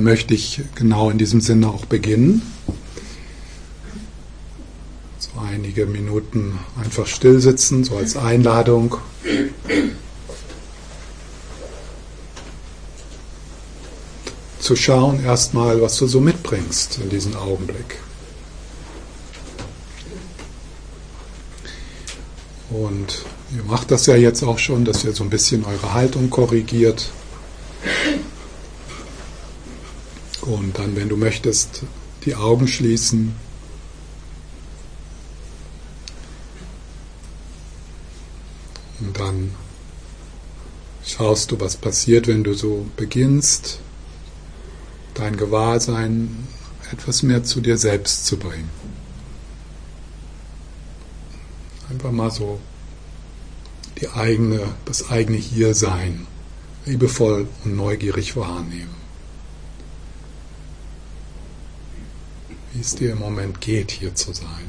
möchte ich genau in diesem Sinne auch beginnen. So einige Minuten einfach still sitzen, so als Einladung. Zu schauen erstmal, was du so mitbringst in diesen Augenblick. Und ihr macht das ja jetzt auch schon, dass ihr so ein bisschen eure Haltung korrigiert. Und dann, wenn du möchtest, die Augen schließen. Und dann schaust du, was passiert, wenn du so beginnst, dein Gewahrsein etwas mehr zu dir selbst zu bringen. Einfach mal so die eigene, das eigene Hiersein liebevoll und neugierig wahrnehmen. Wie es dir im Moment geht, hier zu sein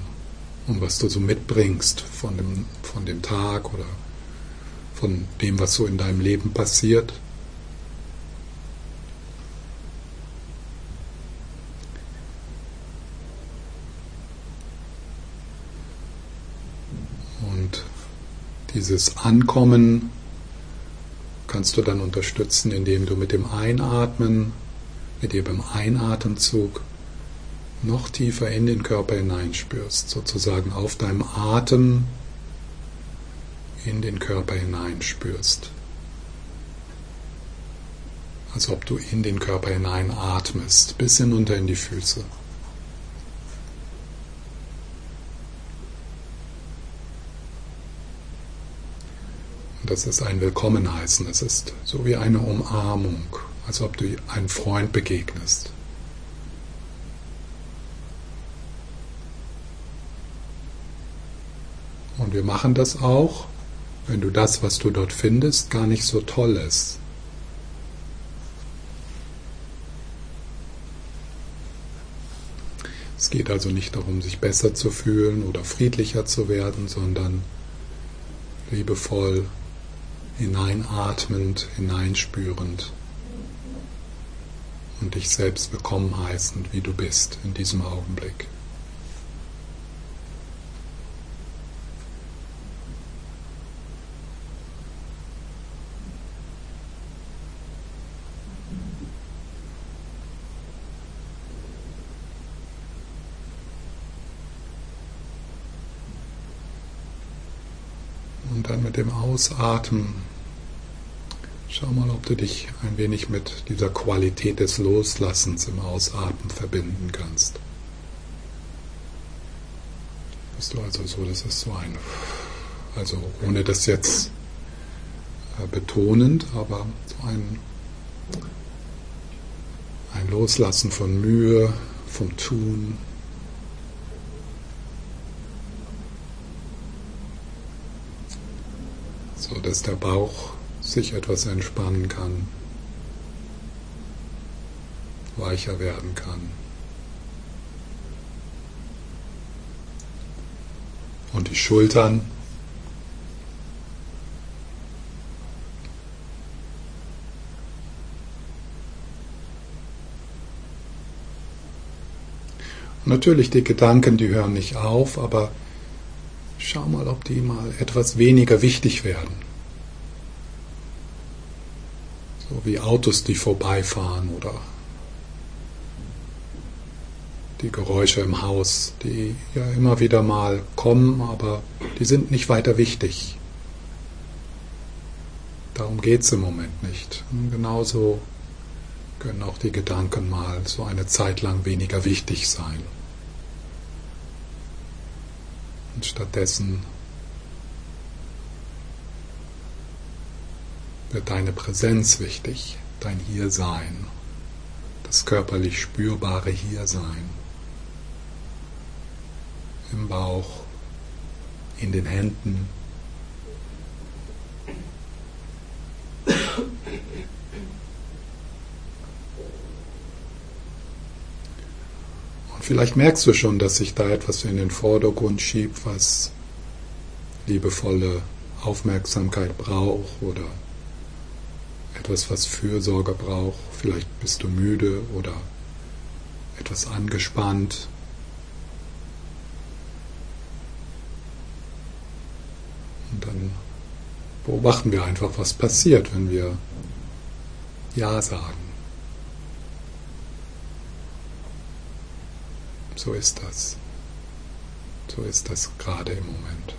und was du so mitbringst von dem, von dem Tag oder von dem, was so in deinem Leben passiert. Dieses Ankommen kannst du dann unterstützen, indem du mit dem Einatmen, mit jedem Einatemzug noch tiefer in den Körper hineinspürst, sozusagen auf deinem Atem in den Körper hineinspürst. Als ob du in den Körper hinein atmest, bis hinunter in die Füße. das ist ein Willkommenheißen. Es ist so wie eine Umarmung, als ob du einem Freund begegnest. Und wir machen das auch, wenn du das, was du dort findest, gar nicht so toll ist. Es geht also nicht darum, sich besser zu fühlen oder friedlicher zu werden, sondern liebevoll hineinatmend, hineinspürend und dich selbst willkommen heißend, wie du bist in diesem Augenblick. Und dann mit dem Ausatmen Schau mal, ob du dich ein wenig mit dieser Qualität des Loslassens im Ausatmen verbinden kannst. Bist du also so, das ist so ein, also ohne das jetzt äh, betonend, aber so ein, ein Loslassen von Mühe, vom Tun. So dass der Bauch sich etwas entspannen kann, weicher werden kann. Und die Schultern Natürlich, die Gedanken, die hören nicht auf, aber schau mal, ob die mal etwas weniger wichtig werden. So wie Autos, die vorbeifahren oder die Geräusche im Haus, die ja immer wieder mal kommen, aber die sind nicht weiter wichtig. Darum geht es im Moment nicht. Und genauso können auch die Gedanken mal so eine Zeit lang weniger wichtig sein. Und stattdessen wird deine Präsenz wichtig, dein Hiersein, das körperlich spürbare Hiersein. Im Bauch, in den Händen. Vielleicht merkst du schon, dass sich da etwas in den Vordergrund schiebt, was liebevolle Aufmerksamkeit braucht oder etwas, was Fürsorge braucht. Vielleicht bist du müde oder etwas angespannt. Und dann beobachten wir einfach, was passiert, wenn wir Ja sagen. So ist das. So ist das gerade im Moment.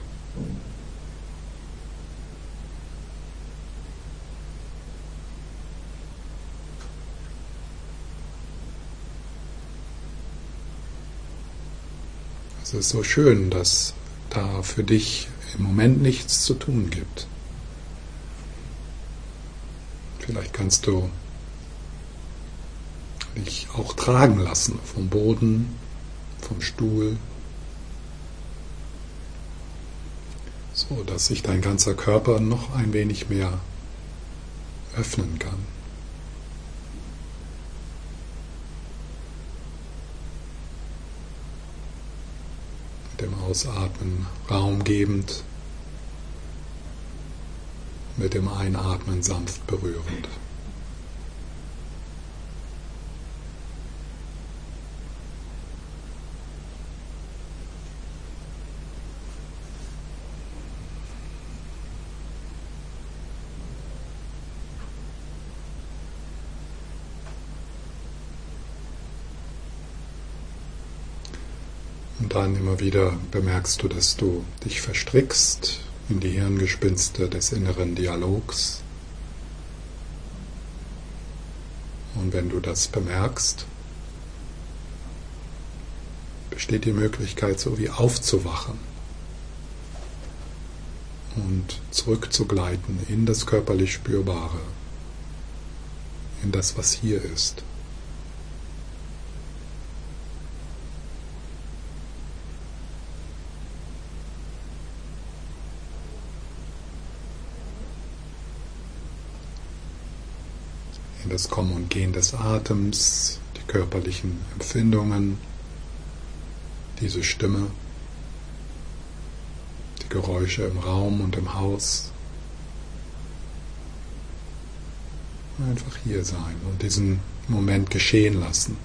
Es ist so schön, dass da für dich im Moment nichts zu tun gibt. Vielleicht kannst du dich auch tragen lassen vom Boden, vom Stuhl, so dass sich dein ganzer Körper noch ein wenig mehr öffnen kann. Mit dem Ausatmen raumgebend mit dem Einatmen sanft berührend. Dann immer wieder bemerkst du, dass du dich verstrickst in die Hirngespinste des inneren Dialogs. Und wenn du das bemerkst, besteht die Möglichkeit, so wie aufzuwachen und zurückzugleiten in das körperlich Spürbare, in das, was hier ist. Das Kommen und Gehen des Atems, die körperlichen Empfindungen, diese Stimme, die Geräusche im Raum und im Haus. Einfach hier sein und diesen Moment geschehen lassen.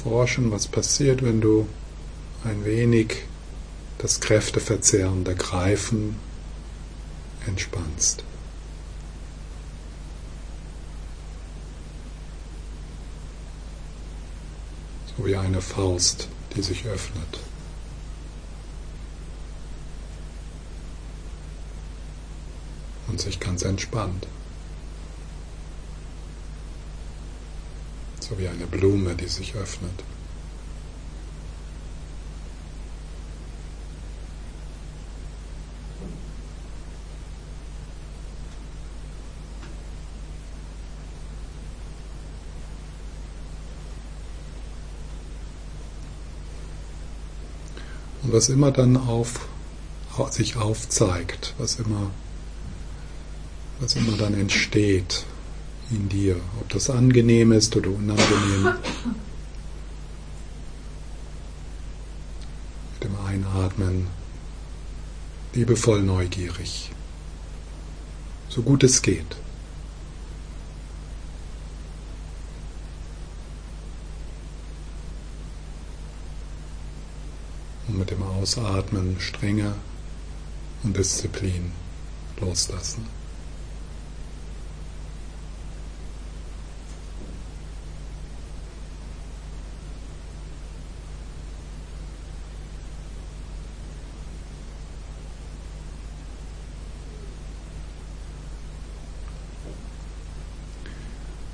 Erforschen, was passiert, wenn du ein wenig das kräfteverzehrende Greifen entspannst. So wie eine Faust, die sich öffnet. Und sich ganz entspannt. So wie eine Blume, die sich öffnet. Und was immer dann auf, sich aufzeigt, was immer, was immer dann entsteht, in dir, ob das angenehm ist oder unangenehm. Mit dem Einatmen liebevoll neugierig, so gut es geht. Und mit dem Ausatmen Strenge und Disziplin loslassen.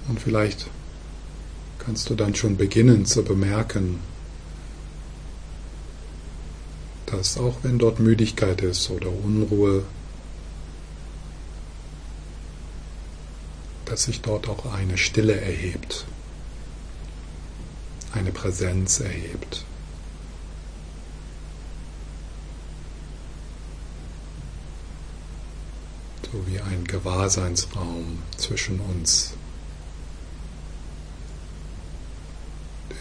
Und vielleicht kannst du dann schon beginnen zu bemerken, dass auch wenn dort Müdigkeit ist oder Unruhe, dass sich dort auch eine Stille erhebt, eine Präsenz erhebt. So wie ein Gewahrseinsraum zwischen uns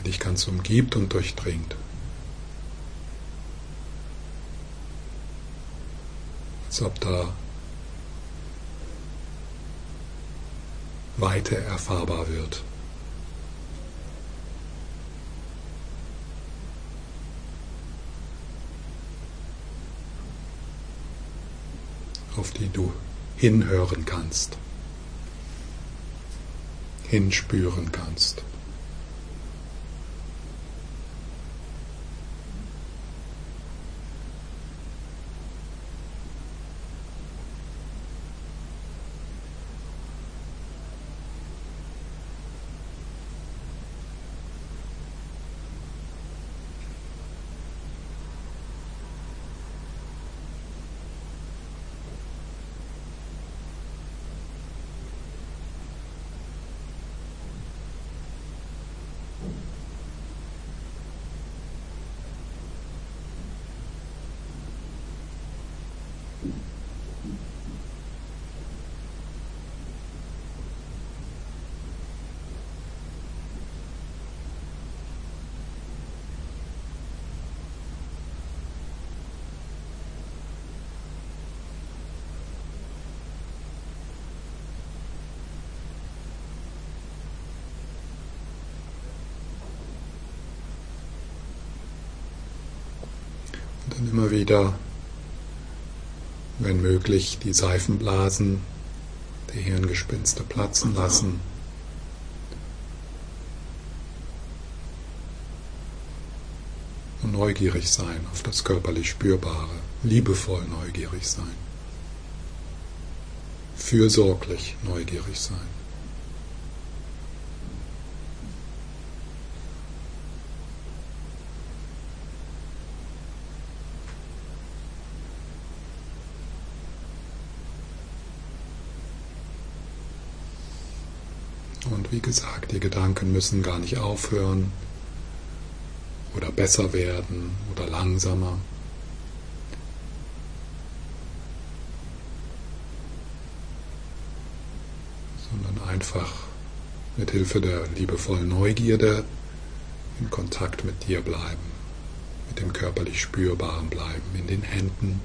dich ganz umgibt und durchdringt. Als ob da Weite erfahrbar wird. auf die du hinhören kannst, hinspüren kannst. dann immer wieder, wenn möglich, die Seifenblasen der Hirngespinste platzen lassen. Und neugierig sein auf das körperlich Spürbare, liebevoll neugierig sein, fürsorglich neugierig sein. Und wie gesagt, die Gedanken müssen gar nicht aufhören oder besser werden oder langsamer. sondern einfach mit Hilfe der liebevollen Neugierde in Kontakt mit dir bleiben, mit dem körperlich Spürbaren bleiben, in den Händen,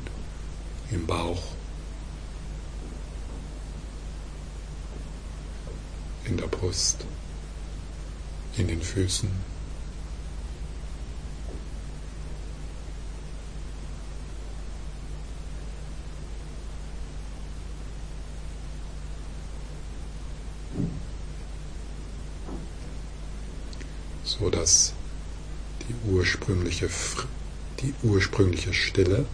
im Bauch. In der Brust, in den Füßen. so dass die ursprüngliche, die ursprüngliche Stille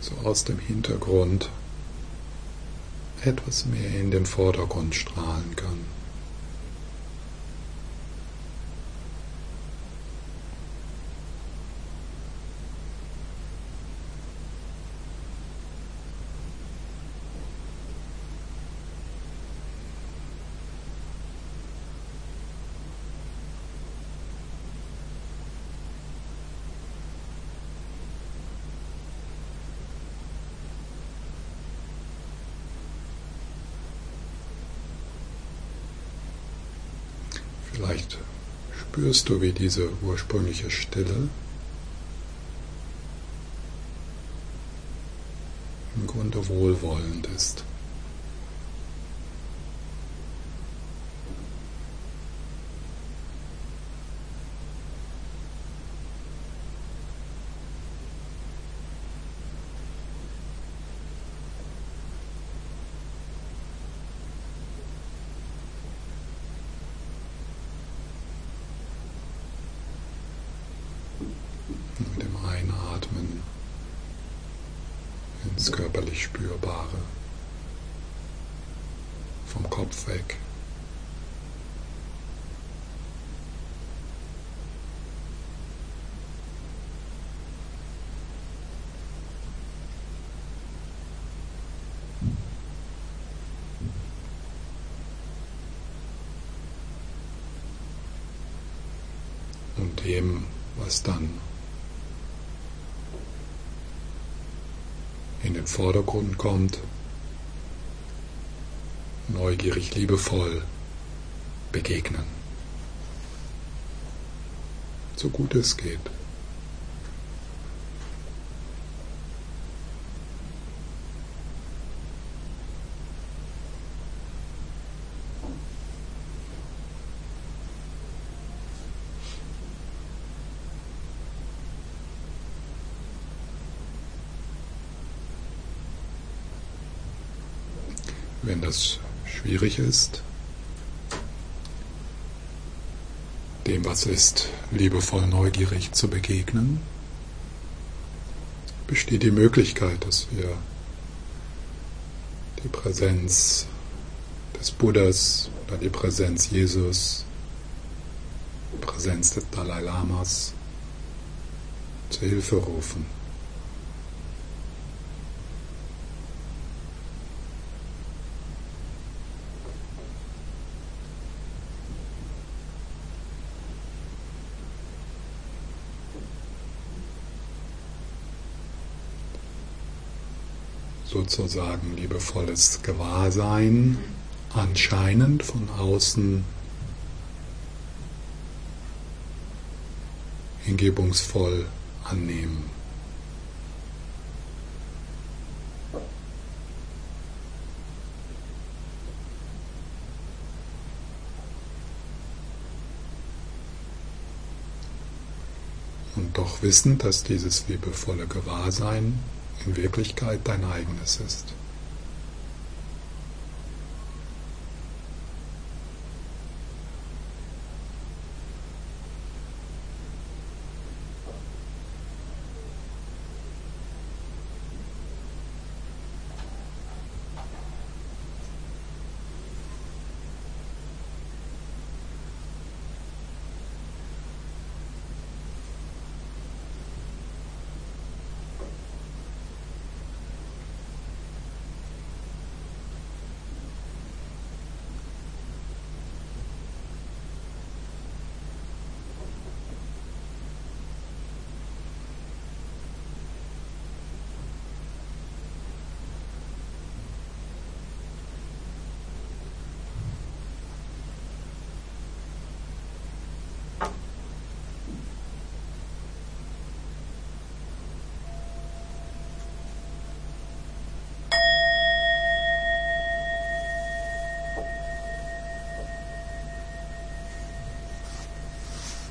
so aus dem Hintergrund etwas mehr in den Vordergrund strahlen kann. Vielleicht spürst du, wie diese ursprüngliche Stille im Grunde wohlwollend ist. ins körperlich Spürbare, weg. Und dem, was dann in den Vordergrund kommt, neugierig, liebevoll begegnen. So gut es geht. wenn das schwierig ist, dem, was ist, liebevoll neugierig zu begegnen, besteht die Möglichkeit, dass wir die Präsenz des Buddhas oder die Präsenz Jesus, die Präsenz des Dalai Lamas zur Hilfe rufen. Sozusagen liebevolles Gewahrsein anscheinend von außen hingebungsvoll annehmen. Und doch wissen, dass dieses liebevolle Gewahrsein in Wirklichkeit dein eigenes ist.